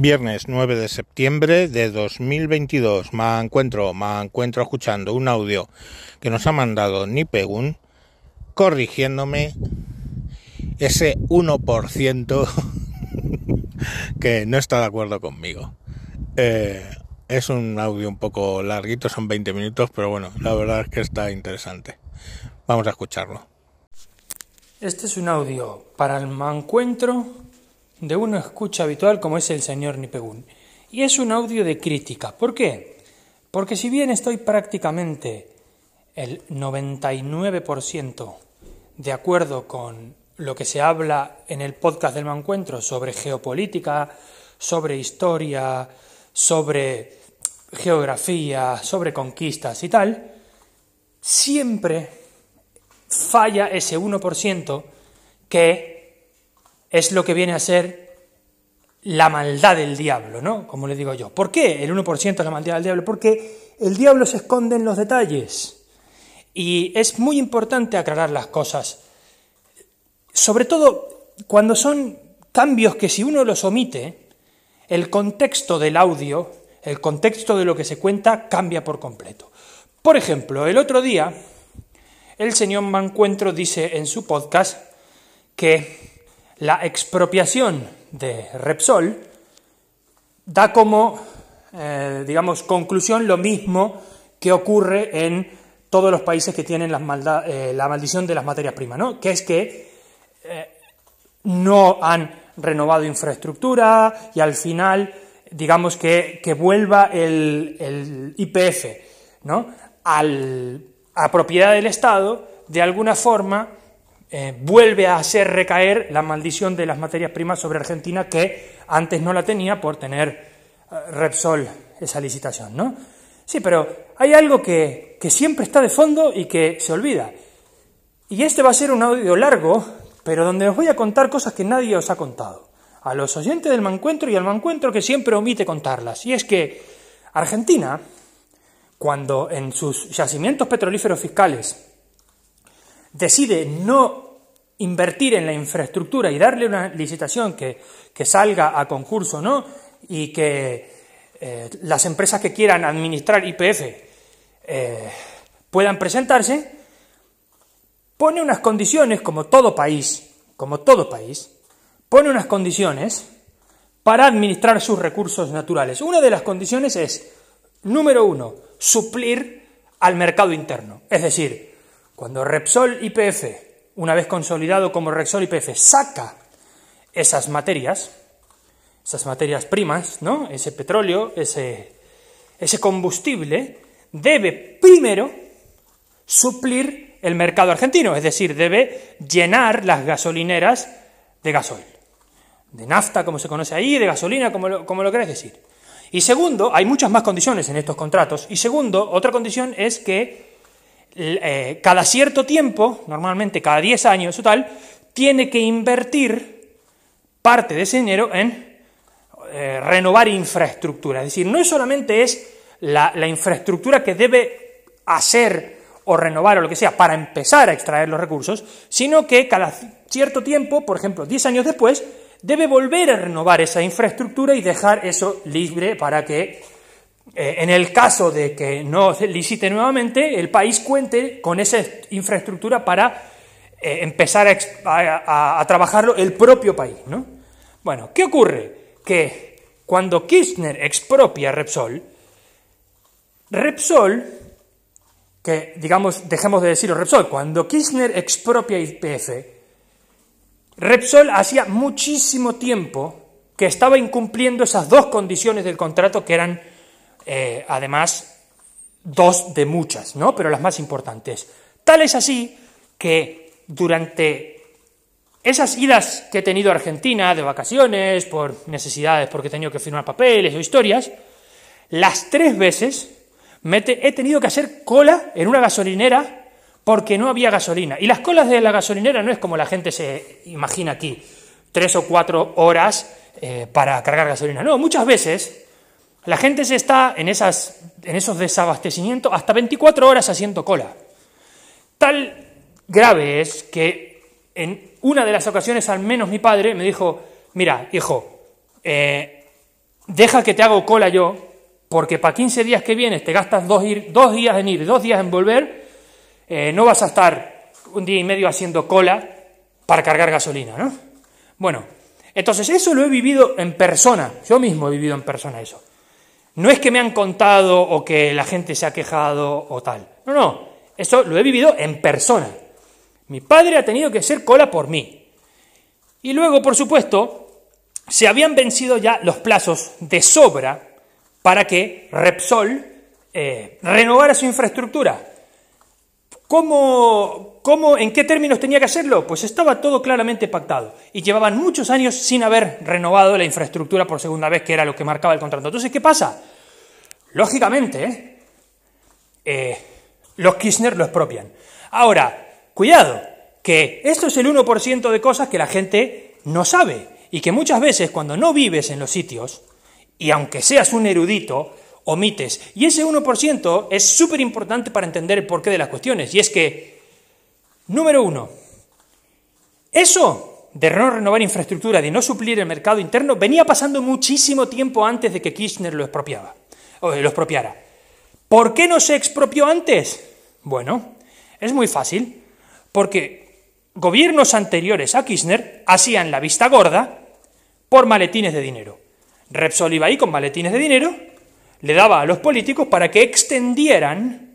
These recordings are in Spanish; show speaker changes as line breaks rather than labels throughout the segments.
Viernes 9 de septiembre de 2022. Me encuentro, me encuentro escuchando un audio que nos ha mandado Nipegun corrigiéndome ese 1% que no está de acuerdo conmigo. Eh, es un audio un poco larguito, son 20 minutos, pero bueno, la verdad es que está interesante. Vamos a escucharlo.
Este es un audio para el mancuentro de una escucha habitual como es el señor Nipegun. Y es un audio de crítica. ¿Por qué? Porque si bien estoy prácticamente el 99% de acuerdo con lo que se habla en el podcast del Mancuentro sobre geopolítica, sobre historia, sobre geografía, sobre conquistas y tal, siempre falla ese 1% que es lo que viene a ser la maldad del diablo, ¿no? Como le digo yo. ¿Por qué el 1% es la maldad del diablo? Porque el diablo se esconde en los detalles. Y es muy importante aclarar las cosas. Sobre todo cuando son cambios que si uno los omite, el contexto del audio, el contexto de lo que se cuenta cambia por completo. Por ejemplo, el otro día, el señor Mancuentro dice en su podcast que la expropiación de Repsol da como, eh, digamos, conclusión lo mismo que ocurre en todos los países que tienen eh, la maldición de las materias primas, ¿no? Que es que eh, no han renovado infraestructura y al final, digamos, que, vuelva el, el, IPF, ¿no? Al, a propiedad del Estado, de alguna forma eh, vuelve a hacer recaer la maldición de las materias primas sobre Argentina que antes no la tenía por tener eh, Repsol esa licitación, ¿no? Sí, pero hay algo que, que siempre está de fondo y que se olvida. Y este va a ser un audio largo, pero donde os voy a contar cosas que nadie os ha contado. A los oyentes del mancuentro y al mancuentro que siempre omite contarlas. Y es que Argentina, cuando en sus yacimientos petrolíferos fiscales decide no invertir en la infraestructura y darle una licitación que, salga a concurso, ¿no? Y que eh, las empresas que quieran administrar IPF eh, puedan presentarse, pone unas condiciones, como todo país, como todo país, pone unas condiciones para administrar sus recursos naturales. Una de las condiciones es, número uno, suplir al mercado interno. Es decir, cuando Repsol IPF, una vez consolidado como Repsol IPF, saca esas materias, esas materias primas, ¿no? Ese petróleo, ese, ese combustible, debe primero suplir el mercado argentino, es decir, debe llenar las gasolineras de gasoil. De nafta, como se conoce ahí, de gasolina, como lo, como lo querés decir. Y segundo, hay muchas más condiciones en estos contratos. Y segundo, otra condición es que eh, cada cierto tiempo, normalmente cada 10 años o tal, tiene que invertir parte de ese dinero en eh, renovar infraestructura. Es decir, no solamente es la, infraestructura que debe hacer o renovar o lo que sea para empezar a extraer los recursos, sino que cada cierto tiempo, por ejemplo, 10 años después, debe volver a renovar esa infraestructura y dejar eso libre para que en el caso de que no licite nuevamente, el país cuente con esa infraestructura para eh, empezar a, trabajarlo el propio país. ¿no? Bueno, ¿qué ocurre? Que cuando Kirchner expropia Repsol, Repsol, que digamos, dejemos de decirlo Repsol, cuando Kirchner expropia IPF, Repsol hacía muchísimo tiempo que estaba incumpliendo esas dos condiciones del contrato que eran eh, además, dos de muchas, ¿no? Pero las más importantes. Tal es así que durante esas idas que he tenido a Argentina de vacaciones, por necesidades, porque he tenido que firmar papeles o historias, las tres veces me he tenido que hacer cola en una gasolinera porque no había gasolina. Y las colas de la gasolinera no es como la gente se imagina aquí, tres o cuatro horas eh, para cargar gasolina. No, muchas veces la gente se está en, esas, en esos desabastecimientos hasta 24 horas haciendo cola. Tal grave es que en una de las ocasiones, al menos mi padre me dijo, mira, hijo, eh, deja que te hago cola yo, porque para 15 días que vienes te gastas dos, días en ir, dos días en volver, eh, no vas a estar un día y medio haciendo cola para cargar gasolina, ¿no? Bueno, entonces eso lo he vivido en persona, yo mismo he vivido en persona eso. No es que me han contado o que la gente se ha quejado o tal. No, no, eso lo he vivido en persona. Mi padre ha tenido que hacer cola por mí. Y luego, por supuesto, se habían vencido ya los plazos de sobra para que Repsol eh, renovara su infraestructura. ¿Cómo, ¿Cómo, en qué términos tenía que hacerlo? Pues estaba todo claramente pactado y llevaban muchos años sin haber renovado la infraestructura por segunda vez, que era lo que marcaba el contrato. Entonces, ¿qué pasa? Lógicamente, eh, los Kirchner lo expropian. Ahora, cuidado, que esto es el 1% de cosas que la gente no sabe y que muchas veces cuando no vives en los sitios, y aunque seas un erudito, omites. Y ese 1% es súper importante para entender el porqué de las cuestiones. Y es que, número uno, eso de no renovar infraestructura, de no suplir el mercado interno, venía pasando muchísimo tiempo antes de que Kirchner lo expropiaba, o lo expropiara. ¿Por qué no se expropió antes? Bueno, es muy fácil, porque gobiernos anteriores a Kirchner hacían la vista gorda por maletines de dinero. Repsol iba ahí con maletines de dinero le daba a los políticos para que extendieran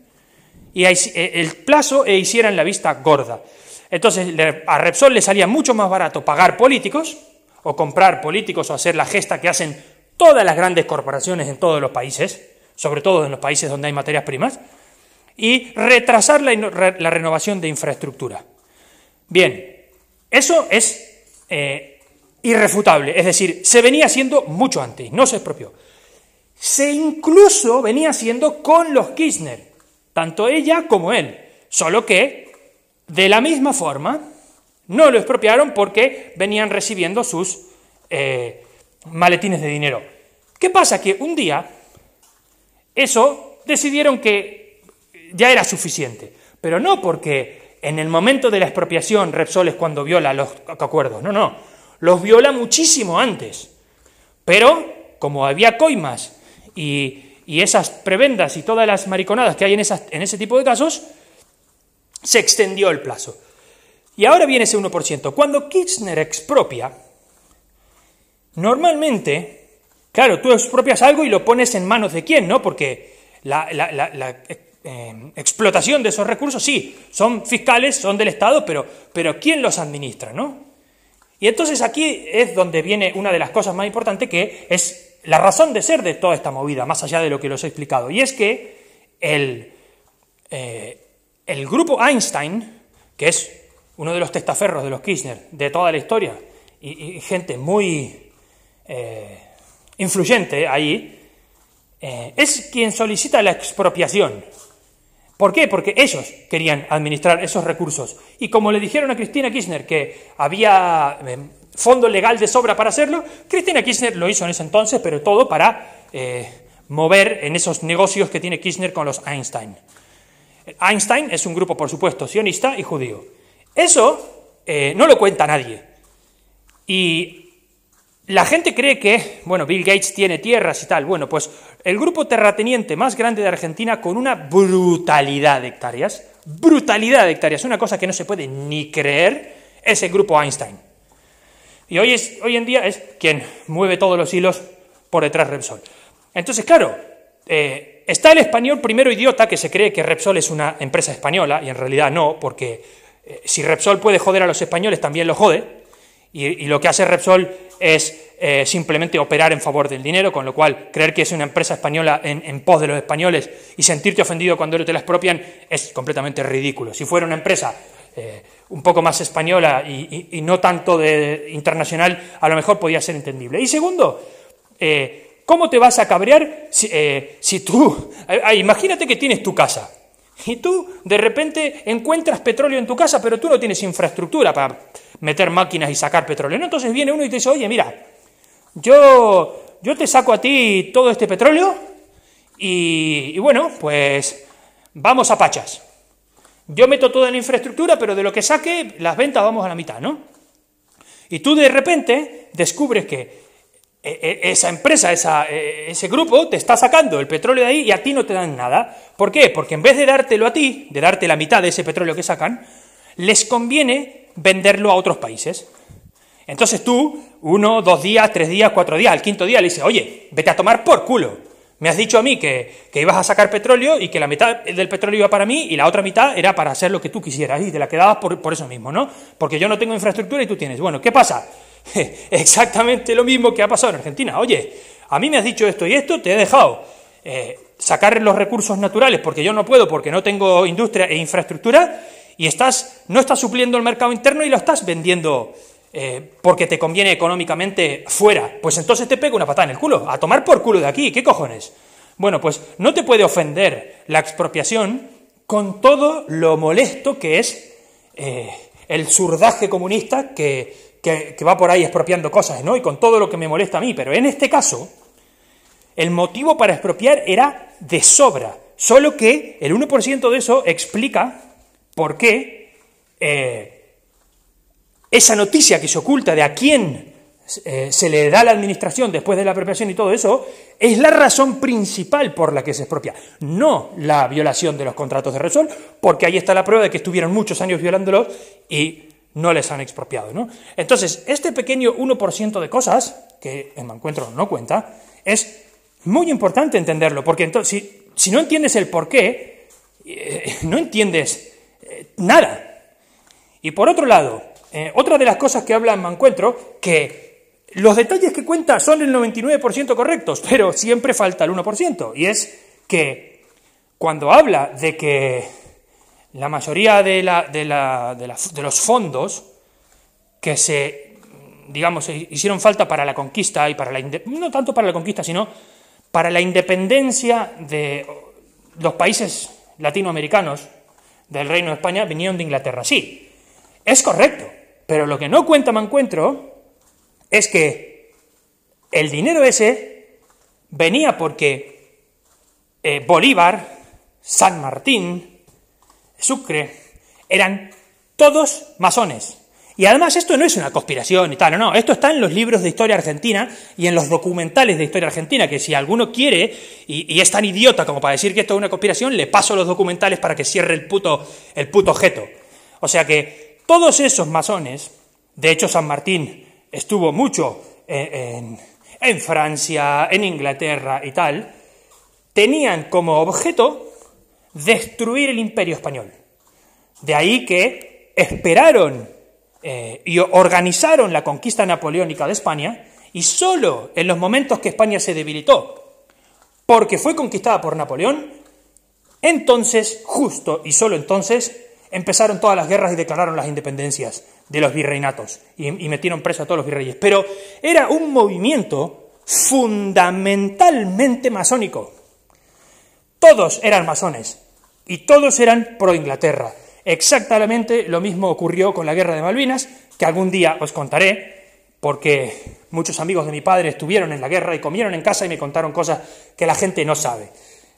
y eh, el plazo e hicieran la vista gorda. Entonces a Repsol le salía mucho más barato pagar políticos o comprar políticos o hacer la gesta que hacen todas las grandes corporaciones en todos los países, sobre todo en los países donde hay materias primas, y retrasar la, renovación de infraestructura. Bien, eso es eh, irrefutable, es decir, se venía haciendo mucho antes, no se expropió se incluso venía haciendo con los Kirchner, tanto ella como él, solo que de la misma forma no lo expropiaron porque venían recibiendo sus eh, maletines de dinero. ¿Qué pasa? Que un día eso decidieron que ya era suficiente, pero no porque en el momento de la expropiación Repsol es cuando viola los acuerdos, no, no, los viola muchísimo antes, pero como había coimas y, esas prebendas y todas las mariconadas que hay en, en ese tipo de casos, se extendió el plazo. Y ahora viene ese 1%. Cuando Kirchner expropia, normalmente, claro, tú expropias algo y lo pones en manos de quién, ¿no? Porque la, eh, explotación de esos recursos, sí, son fiscales, son del Estado, pero, pero ¿quién los administra, no? Y entonces aquí es donde viene una de las cosas más importantes, que es la razón de ser de toda esta movida, más allá de lo que los he explicado, y es que el, eh, el grupo Einstein, que es uno de los testaferros de los Kirchner de toda la historia, y, gente muy eh, influyente ahí, eh, es quien solicita la expropiación. ¿Por qué? Porque ellos querían administrar esos recursos. Y como le dijeron a Cristina Kirchner que había fondo legal de sobra para hacerlo. Cristina Kirchner lo hizo en ese entonces, pero todo para eh, mover en esos negocios que tiene Kirchner con los Einstein. Einstein es un grupo, por supuesto, sionista y judío. Eso eh, no lo cuenta nadie. Y la gente cree que, bueno, Bill Gates tiene tierras y tal. Bueno, pues el grupo terrateniente más grande de Argentina con una brutalidad de hectáreas, brutalidad de hectáreas, una cosa que no se puede ni creer, es el grupo Einstein. Y hoy, es, hoy en día es quien mueve todos los hilos por detrás de Repsol. Entonces, claro, eh, está el español primero idiota que se cree que Repsol es una empresa española, y en realidad no, porque eh, si Repsol puede joder a los españoles, también lo jode, y, lo que hace Repsol es eh, simplemente operar en favor del dinero, con lo cual creer que es una empresa española en, pos de los españoles y sentirte ofendido cuando te la expropian es completamente ridículo. Si fuera una empresa un poco más española y, no tanto de internacional, a lo mejor podía ser entendible. Y segundo, eh, ¿cómo te vas a cabrear si, eh, tú, eh, imagínate que tienes tu casa y tú de repente encuentras petróleo en tu casa, pero tú no tienes infraestructura para meter máquinas y sacar petróleo. Entonces viene uno y te dice, oye, mira, yo, yo te saco a ti todo este petróleo y bueno, pues vamos a Pachas. Yo meto toda la infraestructura, pero de lo que saque, las ventas vamos a la mitad, ¿no? Y tú de repente descubres que e, e, esa empresa, esa, e, ese grupo te está sacando el petróleo de ahí y a ti no te dan nada. ¿Por qué? Porque en vez de dártelo a ti, de darte la mitad de ese petróleo que sacan, les conviene venderlo a otros países. Entonces tú, uno, dos días, tres días, cuatro días, al quinto día le dices, oye, vete a tomar por culo. Me has dicho a mí que, ibas a sacar petróleo y que la mitad del petróleo iba para mí y la otra mitad era para hacer lo que tú quisieras y te la quedabas por, por eso mismo, ¿no? Porque yo no tengo infraestructura y tú tienes. Bueno, ¿qué pasa? Exactamente lo mismo que ha pasado en Argentina. Oye, a mí me has dicho esto y esto, te he dejado eh, sacar los recursos naturales porque yo no puedo, porque no tengo industria e infraestructura, y estás, no estás supliendo el mercado interno y lo estás vendiendo eh, porque te conviene económicamente fuera. Pues entonces te pego una patada en el culo, a tomar por culo de aquí, ¿qué cojones? Bueno, pues no te puede ofender la expropiación con todo lo molesto que es eh, el surdaje comunista que, que, va por ahí expropiando cosas, ¿no? Y con todo lo que me molesta a mí. Pero en este caso, el motivo para expropiar era de sobra. Solo que el 1% de eso explica por qué eh, esa noticia que se oculta de a quién eh, se le da la administración después de la apropiación y todo eso, es la razón principal por la que se expropia. No la violación de los contratos de Resol, porque ahí está la prueba de que estuvieron muchos años violándolos y no les han expropiado. ¿no? Entonces, este pequeño 1% de cosas, que en Mancuentro no cuenta, es muy importante entenderlo, porque entonces, si, no entiendes el por qué, eh, no entiendes eh, nada. Y por otro lado, eh, otra de las cosas que habla en Mancuentro, que los detalles que cuenta son el 99% correctos, pero siempre falta el 1%, y es que cuando habla de que la mayoría de, los fondos que se, digamos, hicieron falta para la conquista y para la no tanto para la conquista, sino para la independencia de los países latinoamericanos del Reino de España vinieron de Inglaterra. Sí, es correcto, pero lo que no cuenta Mancuentro es que el dinero ese venía porque eh, Bolívar, San Martín, Sucre, eran todos masones. Y además esto no es una conspiración y tal, no, no, esto está en los libros de historia argentina y en los documentales de historia argentina, que si alguno quiere y, es tan idiota como para decir que esto es una conspiración, le paso los documentales para que cierre el puto, el puto objeto. O sea que todos esos masones, de hecho San Martín estuvo mucho en, en Francia, en Inglaterra y tal, tenían como objeto destruir el imperio español. De ahí que esperaron eh, y organizaron la conquista napoleónica de España y solo en los momentos que España se debilitó, porque fue conquistada por Napoleón, entonces, justo y solo entonces, empezaron todas las guerras y declararon las independencias de los virreinatos y, metieron preso a todos los virreyes. Pero era un movimiento fundamentalmente masónico. Todos eran masones. Y todos eran pro Inglaterra. Exactamente lo mismo ocurrió con la guerra de Malvinas, que algún día os contaré, porque muchos amigos de mi padre estuvieron en la guerra y comieron en casa y me contaron cosas que la gente no sabe,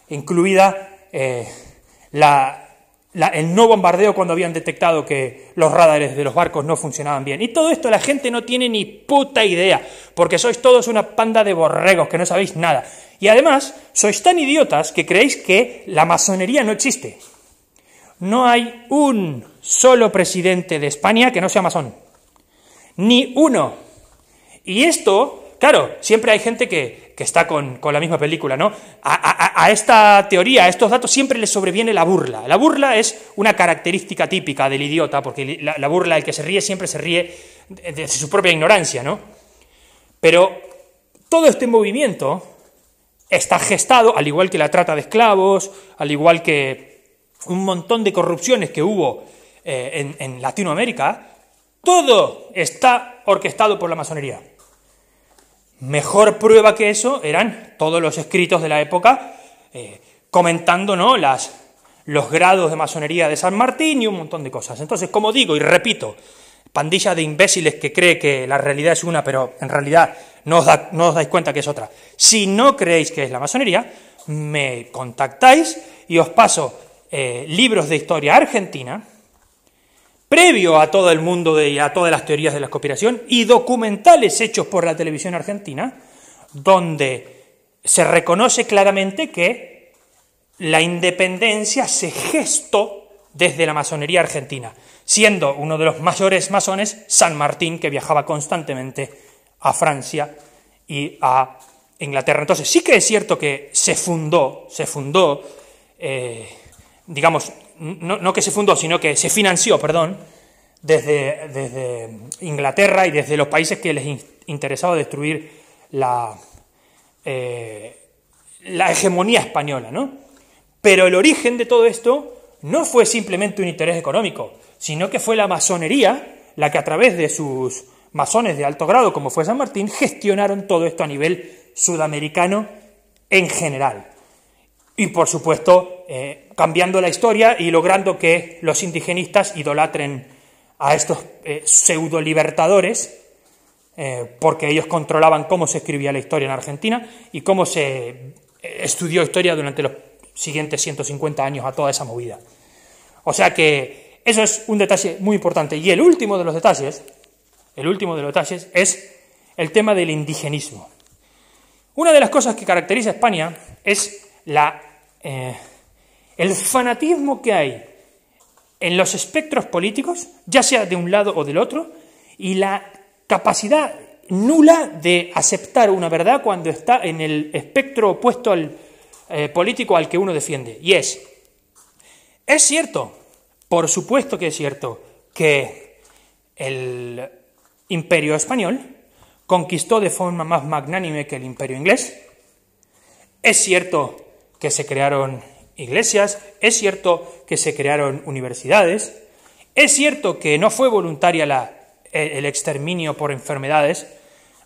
incluida eh, el no bombardeo cuando habían detectado que los radares de los barcos no funcionaban bien. Y todo esto la gente no tiene ni puta idea, porque sois todos una panda de borregos que no sabéis nada. Y además, sois tan idiotas que creéis que la masonería no existe. No hay un solo presidente de España que no sea masón. Ni uno. Y esto, claro, siempre hay gente que, está con, la misma película, ¿no? A, esta teoría, a estos datos, siempre le sobreviene la burla. La burla es una característica típica del idiota, porque la, burla, el que se ríe, siempre se ríe de su propia ignorancia, ¿no? Pero todo este movimiento está gestado, al igual que la trata de esclavos, al igual que un montón de corrupciones que hubo eh, en, Latinoamérica, todo está orquestado por la masonería. Mejor prueba que eso eran todos los escritos de la época eh, comentando ¿no? Las, los grados de masonería de San Martín y un montón de cosas. Entonces, como digo y repito, pandilla de imbéciles que cree que la realidad es una, pero en realidad no os, dais cuenta que es otra. Si no creéis que es la masonería, me contactáis y os paso eh, libros de historia argentina, previo a todo el mundo y a todas las teorías de la conspiración, y documentales hechos por la televisión argentina, donde se reconoce claramente que la independencia se gestó desde la masonería argentina, siendo uno de los mayores masones San Martín, que viajaba constantemente a Francia y a Inglaterra. Entonces sí que es cierto que se fundó, se fundó, eh, digamos, no, que se fundó, sino que se financió, perdón, desde, desde Inglaterra y desde los países que les interesaba destruir la, eh, la hegemonía española, ¿no? Pero el origen de todo esto no fue simplemente un interés económico, sino que fue la masonería la que a través de sus masones de alto grado, como fue San Martín, gestionaron todo esto a nivel sudamericano en general. Y por supuesto, eh, cambiando la historia y logrando que los indigenistas idolatren a estos eh, pseudo libertadores, eh, porque ellos controlaban cómo se escribía la historia en Argentina y cómo se estudió historia durante los siguientes 150 años a toda esa movida. O sea que eso es un detalle muy importante. Y el último de los detalles, el último de los detalles es el tema del indigenismo. Una de las cosas que caracteriza a España es la, eh, el fanatismo que hay en los espectros políticos, ya sea de un lado o del otro, y la capacidad nula de aceptar una verdad cuando está en el espectro opuesto al eh, político al que uno defiende. Y es, es cierto, por supuesto que es cierto, que el imperio español conquistó de forma más magnánime que el imperio inglés. Es cierto que se crearon iglesias, es cierto que se crearon universidades, es cierto que no fue voluntaria la, el exterminio por enfermedades,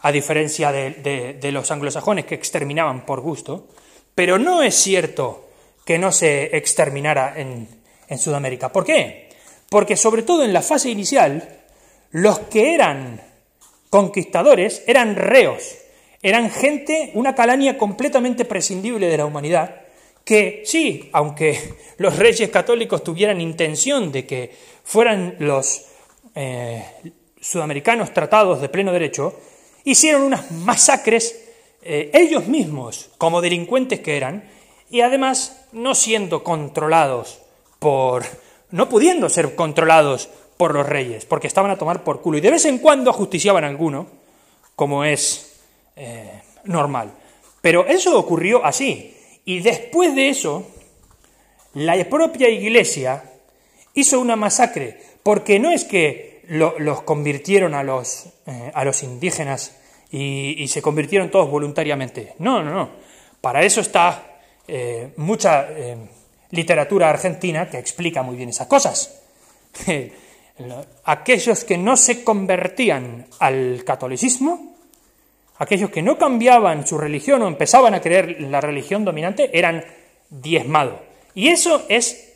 a diferencia de, los anglosajones que exterminaban por gusto, pero no es cierto que no se exterminara en, en Sudamérica. ¿Por qué? Porque sobre todo en la fase inicial, los que eran conquistadores eran reos, eran gente, una calaña completamente prescindible de la humanidad, que sí, aunque los reyes católicos tuvieran intención de que fueran los eh, sudamericanos tratados de pleno derecho, hicieron unas masacres eh, ellos mismos, como delincuentes que eran, y además no siendo controlados por, no pudiendo ser controlados por los reyes, porque estaban a tomar por culo, y de vez en cuando ajusticiaban a alguno, como es eh, normal. Pero eso ocurrió así, y después de eso, la propia iglesia hizo una masacre, porque no es que los convirtieron a los, eh, a los indígenas y, se convirtieron todos voluntariamente. No, no, no. Para eso está eh, mucha literatura argentina que explica muy bien esas cosas. aquellos que no se convertían al catolicismo, aquellos que no cambiaban su religión o empezaban a creer la religión dominante, eran diezmados. Y eso es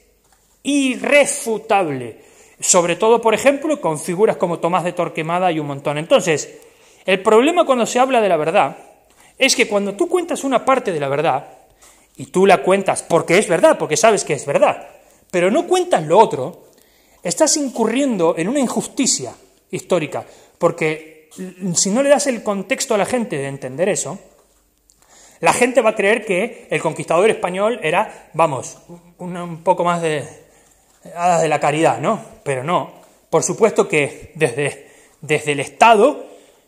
irrefutable sobre todo, por ejemplo, con figuras como Tomás de Torquemada y un montón. Entonces, el problema cuando se habla de la verdad es que cuando tú cuentas una parte de la verdad, y tú la cuentas porque es verdad, porque sabes que es verdad, pero no cuentas lo otro, estás incurriendo en una injusticia histórica, porque si no le das el contexto a la gente de entender eso, la gente va a creer que el conquistador español era, vamos, un poco más de, hadas de la caridad, ¿no? Pero no. Por supuesto que desde, desde el Estado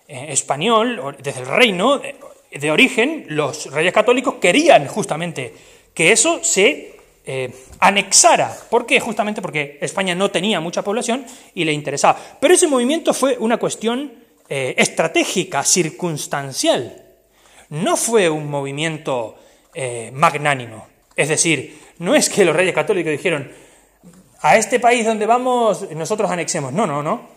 eh, español, desde el reino de, origen, los reyes católicos querían justamente que eso se eh, anexara. ¿Por qué? Justamente porque España no tenía mucha población y le interesaba. Pero ese movimiento fue una cuestión eh, estratégica, circunstancial. No fue un movimiento magnánimo. Es decir, no es que los reyes católicos dijeron, a este país donde vamos nosotros anexemos. No, no, no.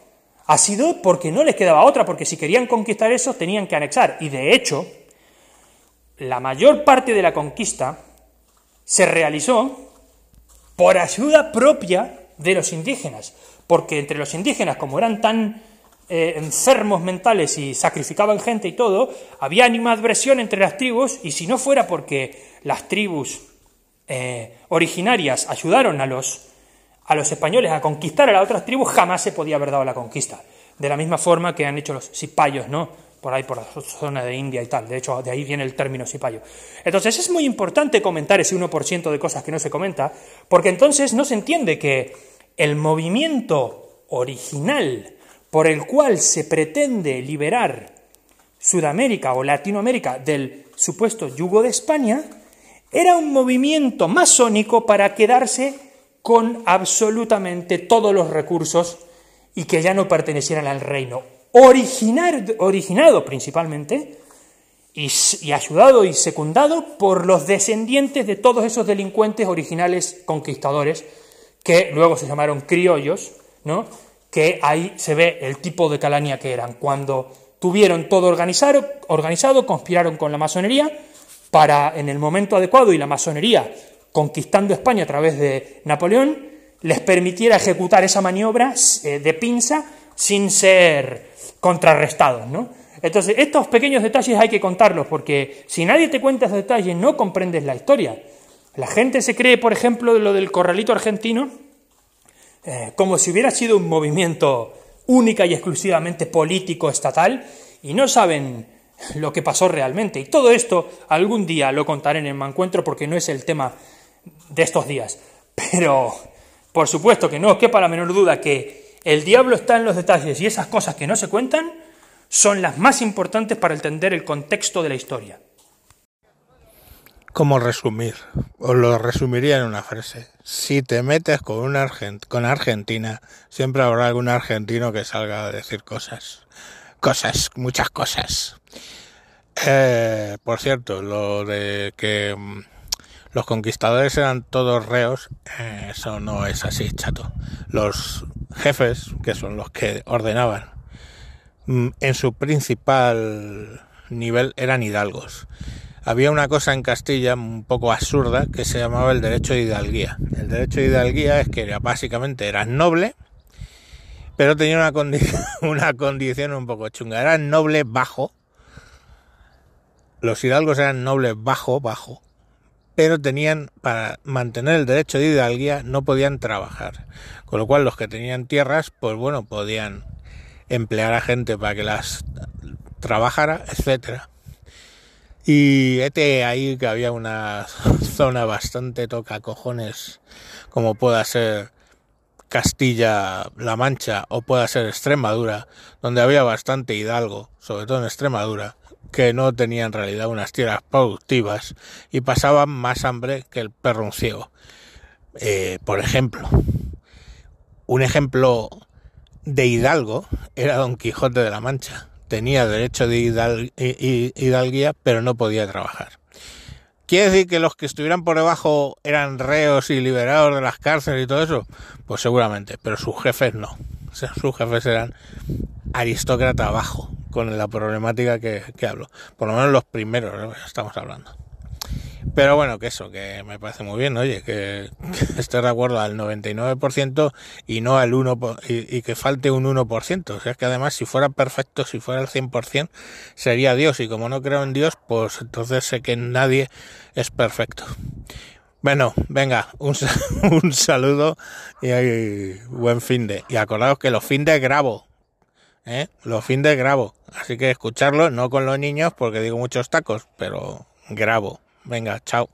Ha sido porque no les quedaba otra, porque si querían conquistar eso tenían que anexar. Y de hecho, la mayor parte de la conquista se realizó por ayuda propia de los indígenas, porque entre los indígenas, como eran tan eh, enfermos mentales y sacrificaban gente y todo, había animadversión entre las tribus, y si no fuera porque las tribus eh, originarias ayudaron a los a los españoles a conquistar a las otras tribus, jamás se podía haber dado la conquista. De la misma forma que han hecho los cipayos, ¿no? por ahí por la zona de India y tal. De hecho, de ahí viene el término sipayo. Entonces es muy importante comentar ese 1% de cosas que no se comenta, porque entonces no se entiende que el movimiento original por el cual se pretende liberar Sudamérica o Latinoamérica del supuesto yugo de España era un movimiento masónico para quedarse con absolutamente todos los recursos y que ya no pertenecieran al reino originado principalmente y, ayudado y secundado por los descendientes de todos esos delincuentes originales conquistadores que luego se llamaron criollos, ¿no? Que ahí se ve el tipo de calaña que eran, cuando tuvieron todo organizado, conspiraron con la masonería para, en el momento adecuado, y la masonería, conquistando España a través de Napoleón, les permitiera ejecutar esa maniobra eh, de pinza sin ser contrarrestados, ¿no? Entonces, estos pequeños detalles hay que contarlos, porque si nadie te cuenta esos detalles, no comprendes la historia. La gente se cree, por ejemplo, lo del corralito argentino, eh, como si hubiera sido un movimiento única y exclusivamente político estatal, y no saben lo que pasó realmente. Y todo esto algún día lo contaré en el mancuentro porque no es el tema de estos días. Pero, por supuesto que no os quepa la menor duda que el diablo está en los detalles y esas cosas que no se cuentan son las más importantes para entender el contexto de la historia.
¿Cómo resumir? Os lo resumiría en una frase. Si te metes con, una con Argentina, siempre habrá algún argentino que salga a decir cosas. Cosas, muchas cosas. Eh, por cierto, lo de que mm, los conquistadores eran todos reos, eh, eso no es así, chato. Los jefes, que son los que ordenaban, mm, en su principal nivel eran hidalgos. Había una cosa en Castilla un poco absurda que se llamaba el derecho de hidalguía. El derecho de hidalguía es que básicamente eras noble, pero tenía una, una condición un poco chunga. Eras noble bajo. Los hidalgos eran nobles bajo, bajo, pero tenían, para mantener el derecho de hidalguía, no podían trabajar. Con lo cual los que tenían tierras, pues bueno, podían emplear a gente para que las trabajara, etcétera. Y este ahí que había una zona bastante toca cojones, como pueda ser Castilla-La Mancha o pueda ser Extremadura, donde había bastante hidalgo, sobre todo en Extremadura, que no tenía en realidad unas tierras productivas y pasaban más hambre que el perro ciego. Eh, por ejemplo, un ejemplo de hidalgo era Don Quijote de la Mancha. Tenía derecho de hidalguía, pero no podía trabajar. ¿Quiere decir que los que estuvieran por debajo eran reos y liberados de las cárceles y todo eso? Pues seguramente, pero sus jefes no. sus jefes eran aristócrata abajo, con la problemática que, hablo. Por lo menos los primeros estamos hablando. Pero bueno, que eso, que me parece muy bien, oye, que, esté de acuerdo al 99% y no al 1%, y, que falte un 1%. O sea, que además si fuera perfecto, si fuera el 100%, sería Dios. Y como no creo en Dios, pues entonces sé que nadie es perfecto. Bueno, venga, un, un saludo y, buen fin de. Y acordaos que los fin de grabo. ¿eh? Los fin de grabo. Así que escucharlo, no con los niños porque digo muchos tacos, pero grabo. Venga, chao.